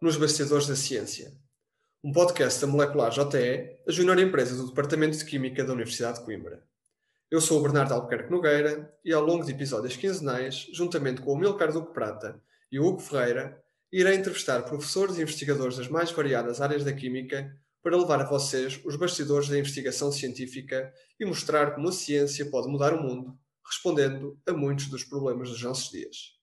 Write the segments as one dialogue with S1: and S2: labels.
S1: nos Bastidores da Ciência. Um podcast da Molecular JE, a junior empresa do Departamento de Química da Universidade de Coimbra. Eu sou o Bernardo Albuquerque Nogueira e ao longo de episódios quinzenais, juntamente com o Milcar Duque Prata e o Hugo Ferreira, irei entrevistar professores e investigadores das mais variadas áreas da Química para levar a vocês os bastidores da investigação científica e mostrar como a ciência pode mudar o mundo, respondendo a muitos dos problemas dos nossos dias.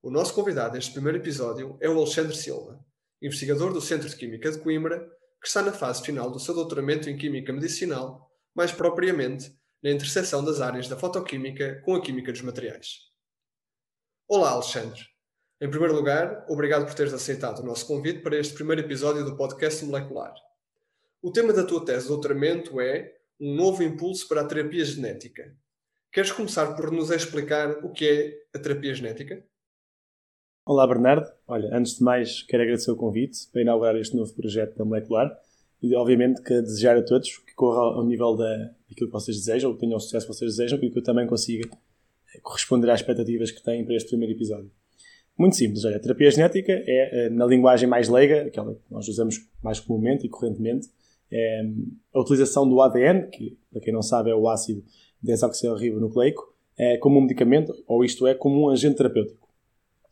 S1: O nosso convidado neste primeiro episódio é o Alexandre Silva, investigador do Centro de Química de Coimbra, que está na fase final do seu doutoramento em Química Medicinal, mais propriamente na interseção das áreas da fotoquímica com a química dos materiais. Olá, Alexandre. Em primeiro lugar, obrigado por teres aceitado o nosso convite para este primeiro episódio do podcast Molecular. O tema da tua tese de doutoramento é um novo impulso para a terapia genética. Queres começar por nos explicar o que é a terapia genética?
S2: Olá Bernardo, olha, antes de mais quero agradecer o convite para inaugurar este novo projeto da Molecular e obviamente que desejar a todos que corra ao nível da, daquilo que vocês desejam, que tenham o sucesso que vocês desejam e que eu também consiga eh, corresponder às expectativas que têm para este primeiro episódio. Muito simples, olha, a terapia genética é, eh, na linguagem mais leiga, aquela que nós usamos mais comumente e correntemente, é a utilização do ADN, que para quem não sabe é o ácido desoxirribonucleico, é, como um medicamento, ou isto é, como um agente terapêutico.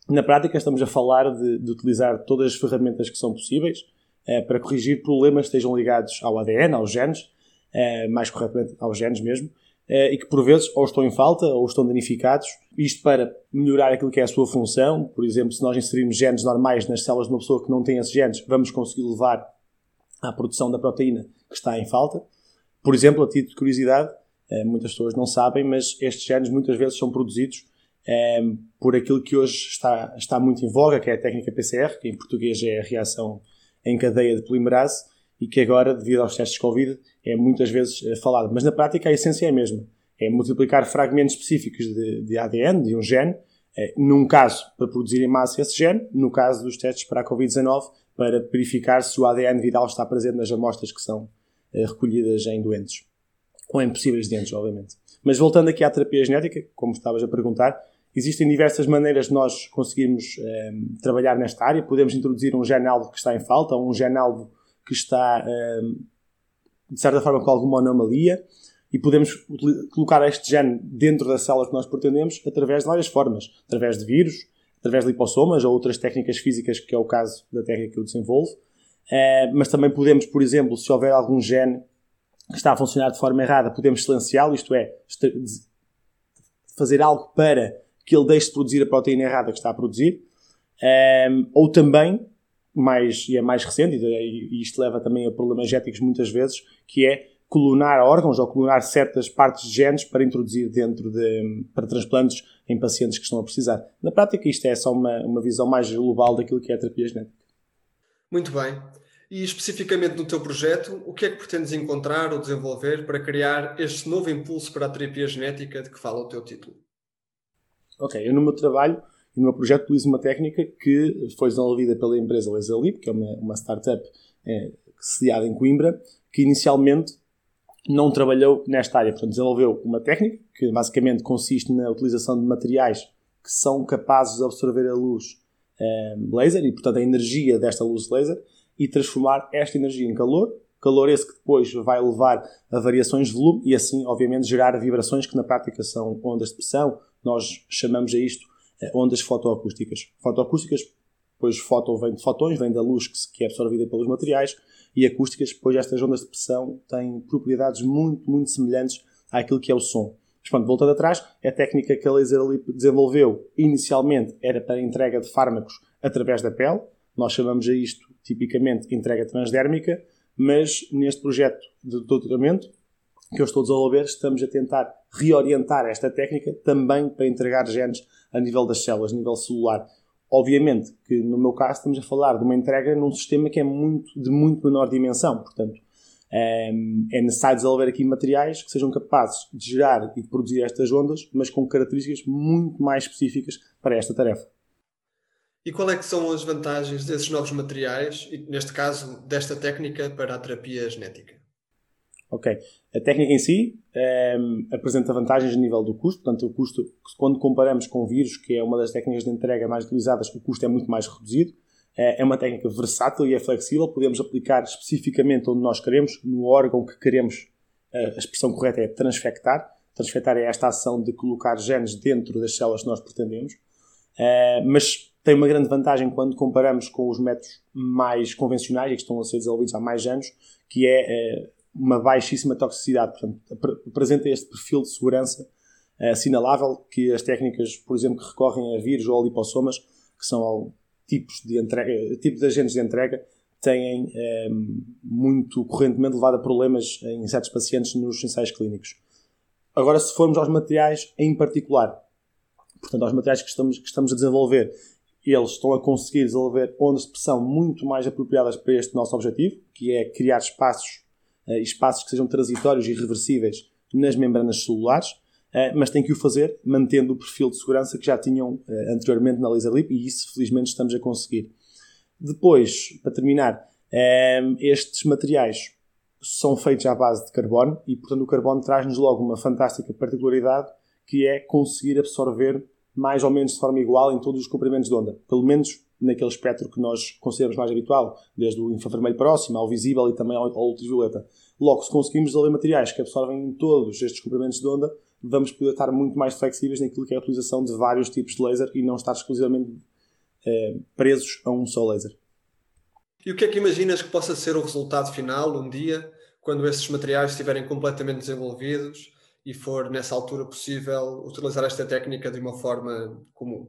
S2: Na prática, estamos a falar de, de utilizar todas as ferramentas que são possíveis eh, para corrigir problemas que estejam ligados ao ADN, aos genes, eh, mais corretamente aos genes mesmo, eh, e que por vezes ou estão em falta ou estão danificados. Isto para melhorar aquilo que é a sua função. Por exemplo, se nós inserirmos genes normais nas células de uma pessoa que não tem esses genes, vamos conseguir levar à produção da proteína que está em falta. Por exemplo, a título de curiosidade, muitas pessoas não sabem, mas estes genes muitas vezes são produzidos eh, por aquilo que hoje está, está muito em voga, que é a técnica PCR, que em português é a reação em cadeia de polimerase, e que agora, devido aos testes de Covid, é muitas vezes eh, falado. Mas na prática a essência é a mesma. É multiplicar fragmentos específicos de, de ADN, de um gene, eh, num caso para produzir em massa esse gene, no caso dos testes para a Covid-19, para verificar se o ADN viral está presente nas amostras que são eh, recolhidas em doentes. Ou em possíveis doentes, obviamente. Mas voltando aqui à terapia genética, como estavas a perguntar, existem diversas maneiras de nós conseguirmos eh, trabalhar nesta área. Podemos introduzir um gene-alvo que está em falta, ou um gene-alvo que está, eh, de certa forma, com alguma anomalia, e podemos colocar este gene dentro da célula que nós pretendemos através de várias formas. Através de vírus, através de lipossomas ou outras técnicas físicas, que é o caso da técnica que eu desenvolvo. Eh, mas também podemos, por exemplo, se houver algum gene que está a funcionar de forma errada, podemos silenciá-lo, isto é, fazer algo para que ele deixe de produzir a proteína errada que está a produzir. Um, ou também, mais, e é mais recente, e isto leva também a problemas éticos muitas vezes, que é clonar órgãos ou clonar certas partes de genes para introduzir dentro de para transplantes em pacientes que estão a precisar. Na prática, isto é só uma, uma visão mais global daquilo que é a terapia genética.
S1: Muito bem. E especificamente no teu projeto, o que é que pretendes encontrar ou desenvolver para criar este novo impulso para a terapia genética de que fala o teu título?
S2: Ok, eu no meu trabalho e no meu projeto utilizo uma técnica que foi desenvolvida pela empresa Laserlip, que é uma, uma startup é, sediada em Coimbra, que inicialmente não trabalhou nesta área. Portanto, desenvolveu uma técnica que basicamente consiste na utilização de materiais que são capazes de absorver a luz é, laser e, portanto, a energia desta luz laser e transformar esta energia em calor, calor esse que depois vai levar a variações de volume e assim, obviamente, gerar vibrações que na prática são ondas de pressão. Nós chamamos a isto eh, ondas fotoacústicas. Fotoacústicas, pois foto vem de fotões, vem da luz que é absorvida pelos materiais, e acústicas, pois estas ondas de pressão têm propriedades muito, muito semelhantes àquilo que é o som. Mas pronto, voltando atrás, a técnica que a Laserlip desenvolveu inicialmente era para entrega de fármacos através da pele. Nós chamamos a isto tipicamente entrega transdérmica, mas neste projeto de doutoramento que eu estou a desenvolver, estamos a tentar reorientar esta técnica também para entregar genes a nível das células, a nível celular. Obviamente que no meu caso estamos a falar de uma entrega num sistema que é muito, de muito menor dimensão, portanto é, é necessário desenvolver aqui materiais que sejam capazes de gerar e de produzir estas ondas, mas com características muito mais específicas para esta tarefa.
S1: E qual é que são as vantagens desses novos materiais, e neste caso desta técnica para a terapia genética?
S2: Ok. A técnica em si é, apresenta vantagens a nível do custo, portanto, o custo, quando comparamos com vírus, que é uma das técnicas de entrega mais utilizadas, o custo é muito mais reduzido. É, é uma técnica versátil e é flexível, podemos aplicar especificamente onde nós queremos, no órgão que queremos, a expressão correta é transfectar. Transfectar é esta ação de colocar genes dentro das células que nós pretendemos. É, mas tem uma grande vantagem quando comparamos com os métodos mais convencionais e que estão a ser desenvolvidos há mais anos, que é uma baixíssima toxicidade. Portanto, apresenta este perfil de segurança assinalável que as técnicas, por exemplo, que recorrem a vírus ou a lipossomas, que são tipos de entrega, tipos de agentes de entrega, têm é, muito correntemente levado a problemas em certos pacientes nos ensaios clínicos. Agora, se formos aos materiais em particular, portanto, aos materiais que estamos, que estamos a desenvolver, eles estão a conseguir desenvolver ondas de pressão muito mais apropriadas para este nosso objetivo, que é criar espaços, eh, espaços que sejam transitórios e reversíveis nas membranas celulares, eh, mas tem que o fazer mantendo o perfil de segurança que já tinham eh, anteriormente na Laser Lip e isso felizmente estamos a conseguir. Depois, para terminar, eh, estes materiais são feitos à base de carbono e, portanto, o carbono traz-nos logo uma fantástica particularidade que é conseguir absorver mais ou menos de forma igual em todos os comprimentos de onda, pelo menos naquele espectro que nós consideramos mais habitual, desde o infravermelho próximo ao visível e também ao ultravioleta. Logo, se conseguimos desenvolver materiais que absorvem todos estes comprimentos de onda, vamos poder estar muito mais flexíveis naquilo que é a utilização de vários tipos de laser e não estar exclusivamente eh, presos a um só laser.
S1: E o que é que imaginas que possa ser o resultado final um dia, quando esses materiais estiverem completamente desenvolvidos e for nessa altura possível utilizar esta técnica de uma forma comum?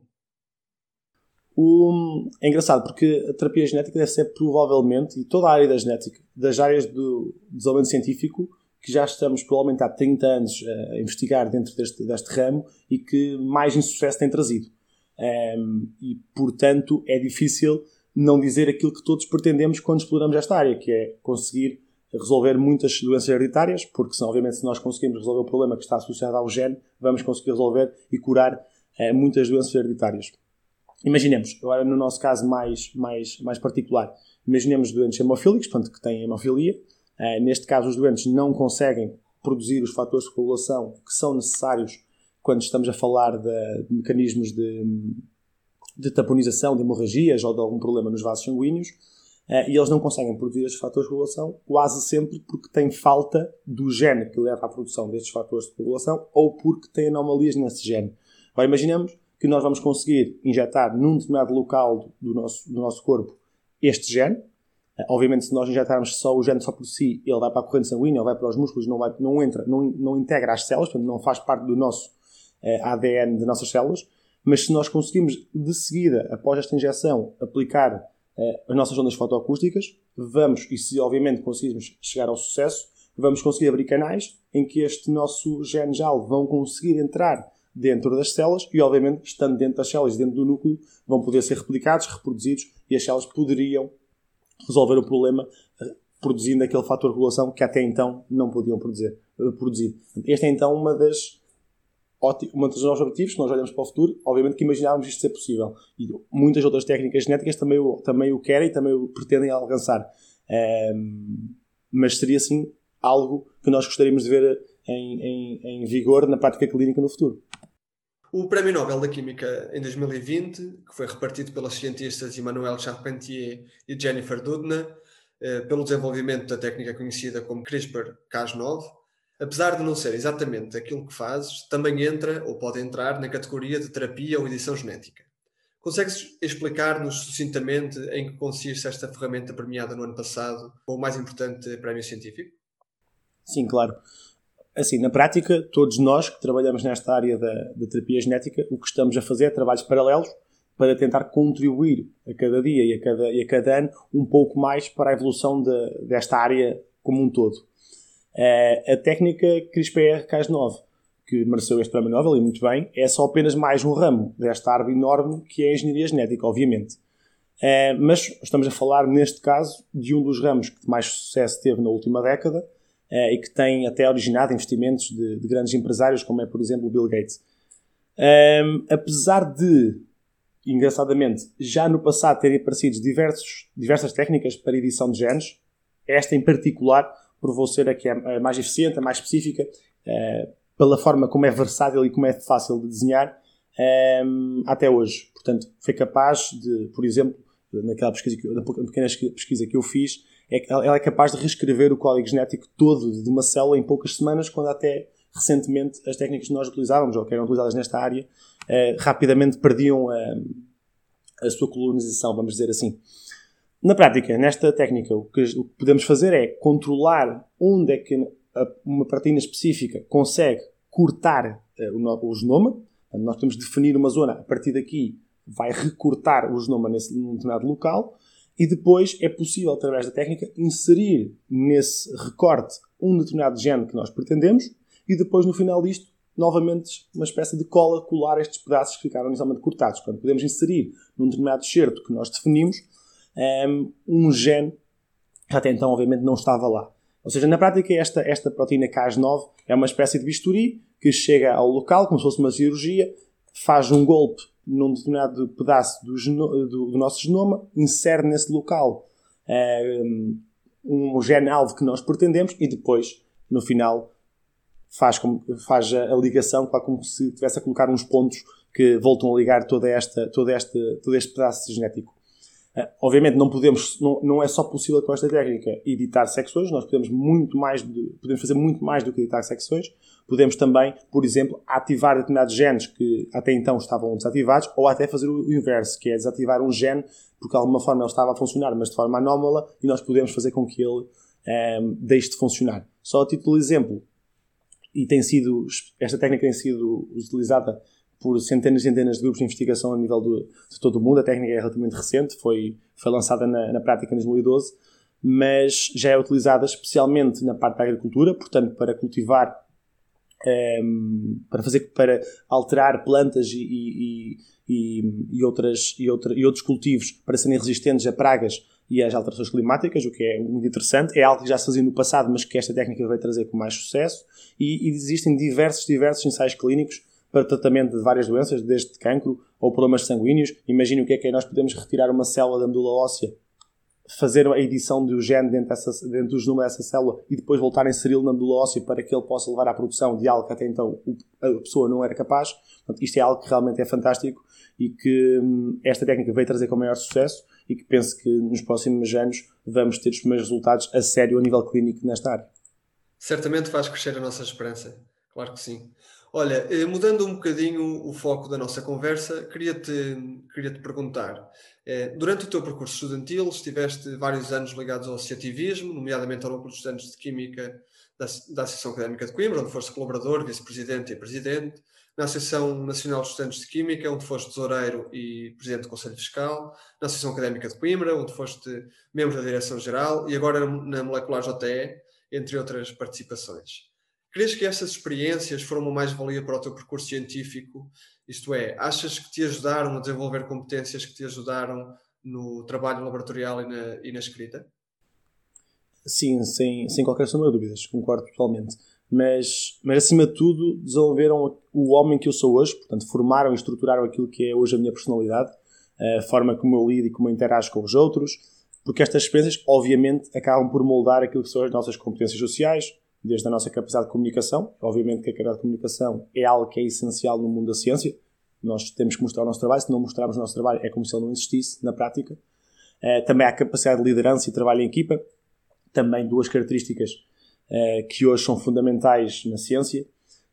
S2: O... É engraçado porque a terapia genética deve ser provavelmente, e toda a área da genética, das áreas do desenvolvimento científico, que já estamos provavelmente há 30 anos a investigar dentro deste, deste ramo e que mais insucesso tem trazido. Um, e, portanto, é difícil não dizer aquilo que todos pretendemos quando exploramos esta área, que é conseguir resolver muitas doenças hereditárias, porque, senão, obviamente, se nós conseguimos resolver o problema que está associado ao gene, vamos conseguir resolver e curar uh, muitas doenças hereditárias. Imaginemos, agora no nosso caso mais, mais, mais particular, imaginemos doentes hemofílicos, portanto, que têm hemofilia, Uh, neste caso, os doentes não conseguem produzir os fatores de coagulação que são necessários quando estamos a falar de, de mecanismos de, de, taponização, de hemorragias ou de algum problema nos vasos sanguíneos. Uh, e eles não conseguem produzir estes fatores de coagulação quase sempre porque têm falta do gene que leva à produção destes fatores de coagulação ou porque têm anomalias nesse gene. Agora imaginemos que nós vamos conseguir injetar num determinado local do nosso, do nosso corpo este gene, Obviamente, se nós injetarmos só o gene só por si, ele vai para a corrente sanguínea, ou vai para os músculos, não, vai, não entra, não, não integra as células, portanto, não faz parte do nosso eh, ADN de nossas células. Mas se nós conseguimos, de seguida, após esta injeção, aplicar eh, as nossas ondas fotoacústicas, vamos, e se obviamente conseguirmos chegar ao sucesso, vamos conseguir abrir canais em que este nosso gene JAL vão conseguir entrar dentro das células e, obviamente, estando dentro das células, dentro do núcleo, vão poder ser replicados, reproduzidos e as células poderiam resolver o problema eh, produzindo aquele fator de regulação que até então não podiam produzir. Eh, produzir. Este é então uma das uma dos nossos objetivos, que nós olhamos para o futuro, obviamente que imaginávamos isto ser possível. E muitas outras técnicas genéticas também o, também o querem e também o pretendem alcançar. Um, ehm, mas seria, assim, algo que nós gostaríamos de ver em, em, em vigor na prática clínica no futuro.
S1: O Prémio Nobel da Química em 2020, que foi repartido pelas cientistas Emmanuel Charpentier e Jennifer Doudna, eh, pelo desenvolvimento da técnica conhecida como CRISPR-Cas9, apesar de não ser exatamente aquilo que fazes, também entra ou pode entrar na categoria de terapia ou edição genética. Consegues explicar-nos sucintamente em que consiste esta ferramenta premiada no ano passado com o mais importante prémio científico?
S2: Sim, claro. Assim, na prática, todos nós que trabalhamos nesta área da, da terapia genética, o que estamos a fazer é trabalhos paralelos para tentar contribuir a cada dia e a cada, e a cada ano um pouco mais para a evolução de, desta área como um todo. Uh, a técnica CRISPR-Cas9, que mereceu este prémio Nobel, e muito bem, é só apenas mais um ramo desta árvore enorme que é a engenharia genética, obviamente. Uh, mas estamos a falar, neste caso, de um dos ramos que mais sucesso teve na última década uh, e que tem até originado investimentos de, de, grandes empresários, como é, por exemplo, o Bill Gates. Um, apesar de, engraçadamente, já no passado terem aparecido diversos, diversas técnicas para edição de genes, esta em particular provou ser a que é mais eficiente, a mais específica, uh, pela forma como é versátil e como é fácil de desenhar, um, até hoje. Portanto, foi capaz de, por exemplo, naquela pesquisa na pequena pesquisa que eu fiz, ela é capaz de reescrever o código genético todo de uma célula em poucas semanas, quando até recentemente as técnicas que nós utilizávamos, ou que eram utilizadas nesta área, eh, rapidamente perdiam a, a sua colonização, vamos dizer assim. Na prática, nesta técnica, o que, o que podemos fazer é controlar onde é que uma proteína específica consegue cortar o, o genoma. nós podemos definir uma zona a partir daqui vai recortar o genoma nesse num determinado local e depois é possível, através da técnica, inserir nesse recorte um determinado gene que nós pretendemos e depois, no final disto, novamente uma espécie de cola colar estes pedaços que ficaram inicialmente cortados. Portanto, podemos inserir num determinado certo que nós definimos ehm, um, gene que até então, obviamente, não estava lá. Ou seja, na prática, esta, esta proteína Cas9 é uma espécie de bisturi que chega ao local, como se fosse uma cirurgia, faz um golpe num determinado pedaço do, do, do nosso genoma, insere nesse local um, um gene-alvo que nós pretendemos e depois, no final, faz, como, faz a, ligação como se estivesse a colocar uns pontos que voltam a ligar toda esta, toda esta, todo este pedaço genético. Uh, obviamente não podemos, não, não é só possível com esta técnica editar secções, nós podemos muito mais, de, podemos fazer muito mais do que editar secções, Podemos também, por exemplo, ativar determinados genes que até então estavam desativados, ou até fazer o inverso, que é desativar um gene porque de alguma forma ele estava a funcionar, mas de forma anómala, e nós podemos fazer com que ele um, ehm, deixe de funcionar. Só a título de exemplo, e tem sido, esta técnica tem sido utilizada por centenas e centenas de grupos de investigação a nível do, de todo o mundo. A técnica é relativamente recente, foi, foi lançada na, na prática em 2012, mas já é utilizada especialmente na parte da agricultura, portanto, para cultivar um, ehm, para fazer para alterar plantas e, e, e, e, outras, e, outra, e outros cultivos para serem resistentes a pragas e às alterações climáticas, o que é muito interessante. É algo que já se fazia no passado, mas que esta técnica vai trazer com mais sucesso. E, existem diversos, diversos ensaios clínicos para tratamento de várias doenças, desde cancro ou problemas sanguíneos. Imagine o que é que é nós podemos retirar uma célula da medula óssea fazer a edição do gene dentro, dessa, dentro do genoma dessa célula e depois voltar a inseri-lo na medula óssea para que ele possa levar à produção de algo que até então a pessoa não era capaz. Portanto, isto é algo que realmente é fantástico e que hum, esta técnica veio trazer com maior sucesso e que penso que nos próximos anos vamos ter os primeiros resultados a sério a nível clínico nesta área.
S1: Certamente faz crescer a nossa esperança, claro que sim. Olha, eh, mudando um bocadinho o foco da nossa conversa, queria-te queria -te perguntar. Eh, durante o teu percurso estudantil, estiveste vários anos ligados ao associativismo, nomeadamente ao núcleo de estudantes de Química da, da Associação Académica de Coimbra, onde foste colaborador, vice-presidente e presidente, na Associação Nacional de Estudantes de Química, onde foste tesoureiro e presidente do Conselho Fiscal, na Associação Académica de Coimbra, onde foste membro da Direção-Geral e agora na Molecular JTE, entre outras participações. Crees que essas experiências foram uma mais-valia para o teu percurso científico? Isto é, achas que te ajudaram a desenvolver competências que te ajudaram no trabalho laboratorial e na, e na escrita?
S2: Sim, sem, sem qualquer sombra de dúvidas, concordo totalmente. Mas, mas acima de tudo, desenvolveram o homem que eu sou hoje, portanto, formaram e estruturaram aquilo que é hoje a minha personalidade, a forma como eu lido e como eu interajo com os outros, porque estas experiências, obviamente, acabam por moldar aquilo que são as nossas competências sociais, desde a nossa capacidade de comunicação. Obviamente que a capacidade de comunicação é algo que é essencial no mundo da ciência. Nós temos que mostrar o nosso trabalho. Se não mostrarmos o nosso trabalho, é como se ele não existisse na prática. Uh, também há a capacidade de liderança e trabalho em equipa. Também duas características uh, que hoje são fundamentais na ciência.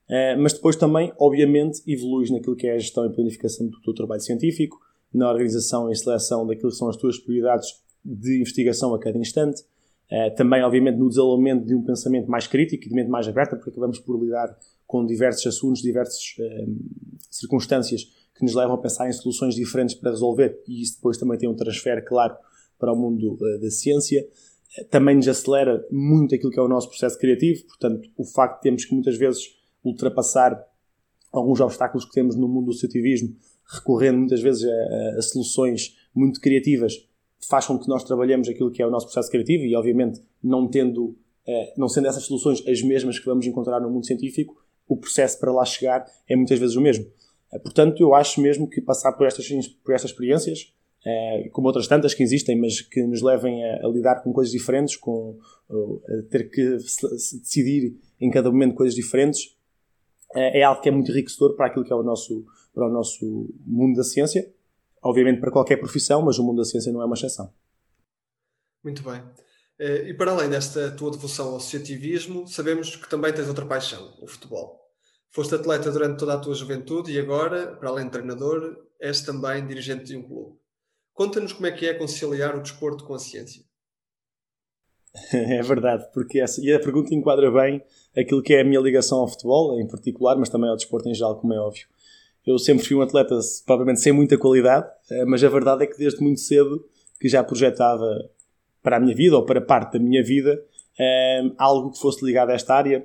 S2: Uh, mas depois também, obviamente, evoluís naquilo que é a gestão e planificação do teu trabalho científico, na organização e seleção daquilo que são as tuas prioridades de investigação a cada instante, também, obviamente, no desenvolvimento de um pensamento mais crítico e de mente mais aberta, porque acabamos por lidar com diversos assuntos, diversas uh, circunstâncias que nos levam a pensar em soluções diferentes para resolver, e isso depois também tem um transfer claro para o mundo uh, da ciência. também nos acelera muito aquilo que é o nosso processo criativo, portanto, o facto de termos que muitas vezes ultrapassar alguns obstáculos que temos no mundo do associativismo, recorrendo muitas vezes a, a, soluções muito criativas, faz com que nós trabalhemos aquilo que é o nosso processo criativo e, obviamente, não tendo, eh, não sendo essas soluções as mesmas que vamos encontrar no mundo científico, o processo para lá chegar é muitas vezes o mesmo. Eh, portanto, eu acho mesmo que passar por estas, por estas experiências, eh, como outras tantas que existem, mas que nos levem a, a lidar com coisas diferentes, com ter que decidir em cada momento coisas diferentes, é algo que é muito enriquecedor para aquilo que é o nosso, para o nosso mundo da ciência. Obviamente para qualquer profissão, mas o mundo da ciência não é uma exceção.
S1: Muito bem. Eh, e para além desta tua devoção ao associativismo, sabemos que também tens outra paixão, o futebol. Foste atleta durante toda a tua juventude e agora, para além de treinador, és também dirigente de um clube. Conta-nos como é que é conciliar o desporto com a ciência.
S2: É verdade, porque essa, e a pergunta enquadra bem aquilo que é a minha ligação ao futebol, em particular, mas também ao desporto em geral, como é óbvio. Eu sempre fui um atleta, provavelmente sem muita qualidade, eh, mas a verdade é que desde muito cedo que já projetava para a minha vida, ou para parte da minha vida, eh, algo que fosse ligado a esta área,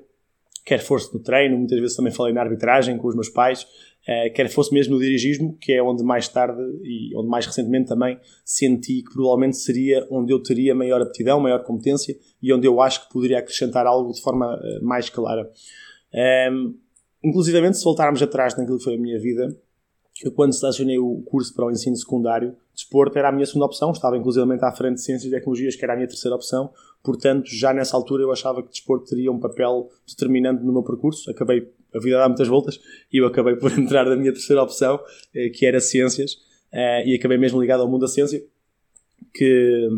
S2: quer fosse no treino, muitas vezes também falei na arbitragem com os meus pais, eh, quer fosse mesmo no dirigismo, que é onde mais tarde e onde mais recentemente também senti que provavelmente seria onde eu teria maior aptidão, maior competência e onde eu acho que poderia acrescentar algo de forma mais clara. Inclusivamente, se voltarmos atrás naquilo que foi a minha vida, eu quando selecionei o curso para o ensino secundário, desporto era a minha segunda opção, estava inclusivamente à frente de Ciências e Tecnologias, que era a minha terceira opção, portanto, já nessa altura eu achava que desporto teria um papel determinante no meu percurso, acabei a vida dá muitas voltas e eu acabei por entrar na minha terceira opção, eh, que era Ciências, eh, e acabei mesmo ligado ao mundo da ciência, que,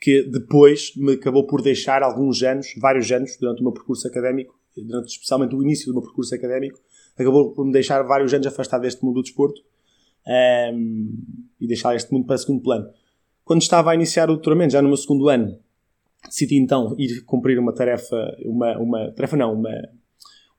S2: que depois me acabou por deixar alguns anos, vários anos, durante o meu percurso académico, durante especialmente o início do meu percurso académico, acabou por me deixar vários anos afastado deste mundo do desporto um, ehm, e deixar este mundo para segundo plano. Quando estava a iniciar o doutoramento, já no meu segundo ano, decidi então ir cumprir uma tarefa, uma, uma tarefa não, uma,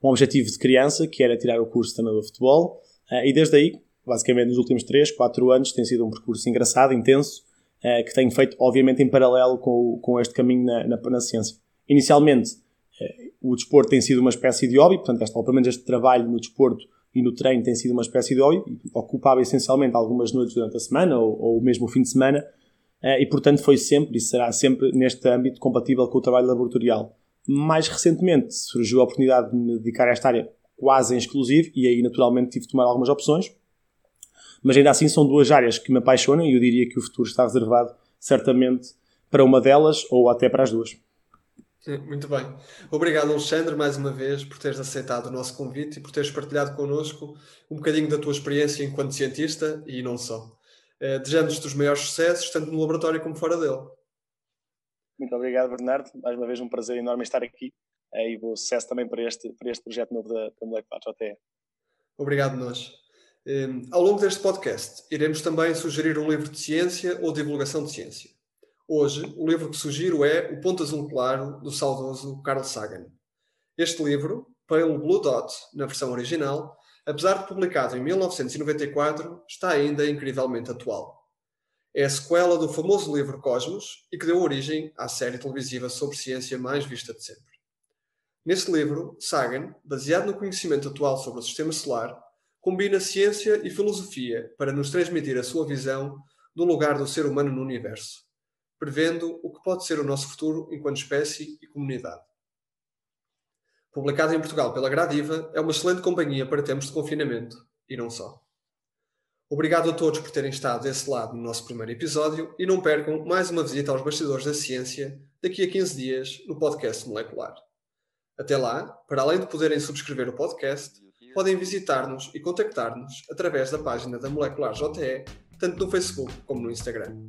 S2: um objetivo de criança, que era tirar o curso de treinador de futebol, uh, e desde aí, basicamente nos últimos 3, 4 anos, tem sido um percurso engraçado, intenso, uh, que tenho feito, obviamente, em paralelo com, com este caminho na, na, na ciência. Inicialmente, uh, o desporto tem sido uma espécie de hobby, portanto, este, pelo menos este trabalho no desporto e no treino tem sido uma espécie de hobby, ocupava essencialmente algumas noites durante a semana ou, ou mesmo o fim de semana, e portanto foi sempre e será sempre neste âmbito compatível com o trabalho laboratorial. Mais recentemente surgiu a oportunidade de me dedicar a esta área quase em exclusivo e aí naturalmente tive de tomar algumas opções. Mas ainda assim são duas áreas que me apaixonam e eu diria que o futuro está reservado certamente para uma delas ou até para as duas.
S1: Muito bem. Obrigado, Alexandre, mais uma vez, por teres aceitado o nosso convite e por teres partilhado connosco um bocadinho da tua experiência enquanto cientista e não só. Eh, desejamos-te os maiores sucessos, tanto no laboratório como fora dele.
S2: Muito obrigado, Bernardo. Mais uma vez um prazer enorme estar aqui eh, e bom sucesso também para este, para este projeto novo da, da Molecular JTE.
S1: Obrigado, nós. Um, ehm, ao longo deste podcast, iremos também sugerir um livro de ciência ou divulgação de ciência. Hoje, o livro que sugiro é O Ponto Azul Claro, do saudoso Carl Sagan. Este livro, Pale Blue Dot, na versão original, apesar de publicado em 1994, está ainda incrivelmente atual. É a sequela do famoso livro Cosmos e que deu origem à série televisiva sobre ciência mais vista de sempre. Neste livro, Sagan, baseado no conhecimento atual sobre o sistema solar, combina ciência e filosofia para nos transmitir a sua visão do lugar do ser humano no universo, prevendo o que pode ser o nosso futuro enquanto espécie e comunidade. Publicado em Portugal pela Gradiva, é uma excelente companhia para tempos de confinamento, e não só. Obrigado a todos por terem estado desse lado no nosso primeiro episódio e não percam mais uma visita aos bastidores da ciência daqui a 15 dias no podcast Molecular. Até lá, para além de poderem subscrever o podcast, podem visitar-nos e contactar-nos através da página da Molecular JE, tanto no Facebook como no Instagram.